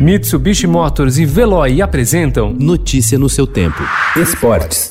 Mitsubishi Motors e Veloy apresentam Notícia no seu tempo. Esportes.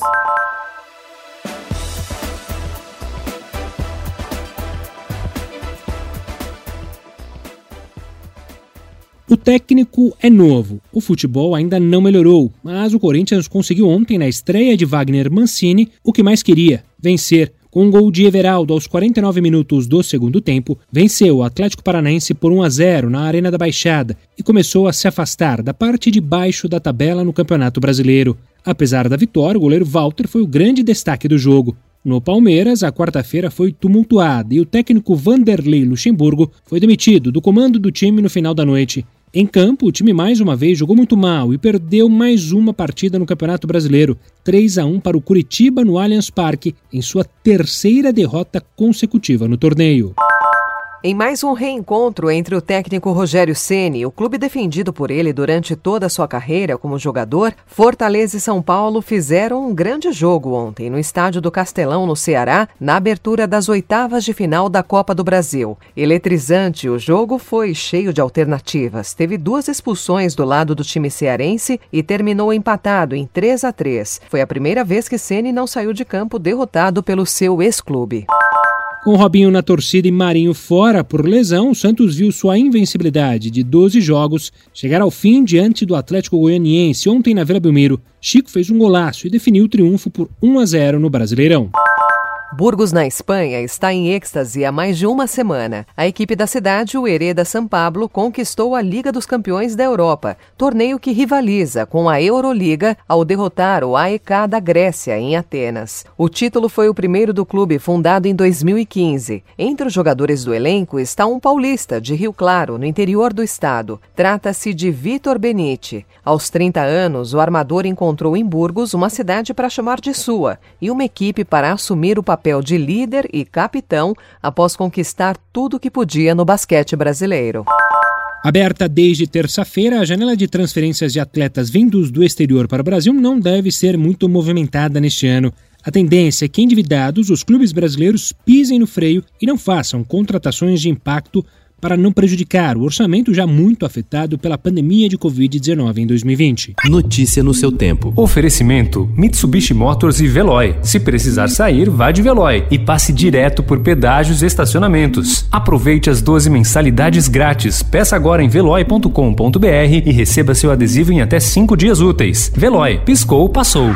O técnico é novo, o futebol ainda não melhorou, mas o Corinthians conseguiu ontem, na estreia de Wagner Mancini, o que mais queria: vencer. Com um gol de Everaldo aos 49 minutos do segundo tempo, venceu o Atlético Paranaense por 1 a 0 na Arena da Baixada e começou a se afastar da parte de baixo da tabela no Campeonato Brasileiro. Apesar da vitória, o goleiro Walter foi o grande destaque do jogo. No Palmeiras, a quarta-feira foi tumultuada e o técnico Vanderlei Luxemburgo foi demitido do comando do time no final da noite. Em campo, o time mais uma vez jogou muito mal e perdeu mais uma partida no Campeonato Brasileiro, 3 a 1 para o Curitiba no Allianz Parque, em sua terceira derrota consecutiva no torneio. Em mais um reencontro entre o técnico Rogério Ceni o clube defendido por ele durante toda a sua carreira como jogador, Fortaleza e São Paulo fizeram um grande jogo ontem no estádio do Castelão, no Ceará, na abertura das oitavas de final da Copa do Brasil. Eletrizante, o jogo foi cheio de alternativas. Teve duas expulsões do lado do time cearense e terminou empatado em 3 a 3. Foi a primeira vez que Ceni não saiu de campo derrotado pelo seu ex-clube. Com Robinho na torcida e Marinho fora por lesão, o Santos viu sua invencibilidade de 12 jogos chegar ao fim diante do Atlético Goianiense ontem na Vila Belmiro. Chico fez um golaço e definiu o triunfo por 1 a 0 no Brasileirão. Burgos, na Espanha, está em êxtase há mais de uma semana. A equipe da cidade, o Hereda São Pablo, conquistou a Liga dos Campeões da Europa, torneio que rivaliza com a Euroliga ao derrotar o AEK da Grécia em Atenas. O título foi o primeiro do clube, fundado em 2015. Entre os jogadores do elenco está um paulista de Rio Claro, no interior do estado. Trata-se de Vitor Benite. Aos 30 anos, o armador encontrou em Burgos uma cidade para chamar de sua e uma equipe para assumir o papel papel de líder e capitão após conquistar tudo o que podia no basquete brasileiro. Aberta desde terça-feira, a janela de transferências de atletas vindos do exterior para o Brasil não deve ser muito movimentada neste ano. A tendência é que, endividados, os clubes brasileiros pisem no freio e não façam contratações de impacto para não prejudicar o orçamento já muito afetado pela pandemia de Covid-19 em 2020. Notícia no seu tempo. Oferecimento: Mitsubishi Motors e Veloy. Se precisar sair, vá de Veloy e passe direto por pedágios e estacionamentos. Aproveite as 12 mensalidades grátis. Peça agora em veloy.com.br e receba seu adesivo em até 5 dias úteis. Veloy, piscou, passou.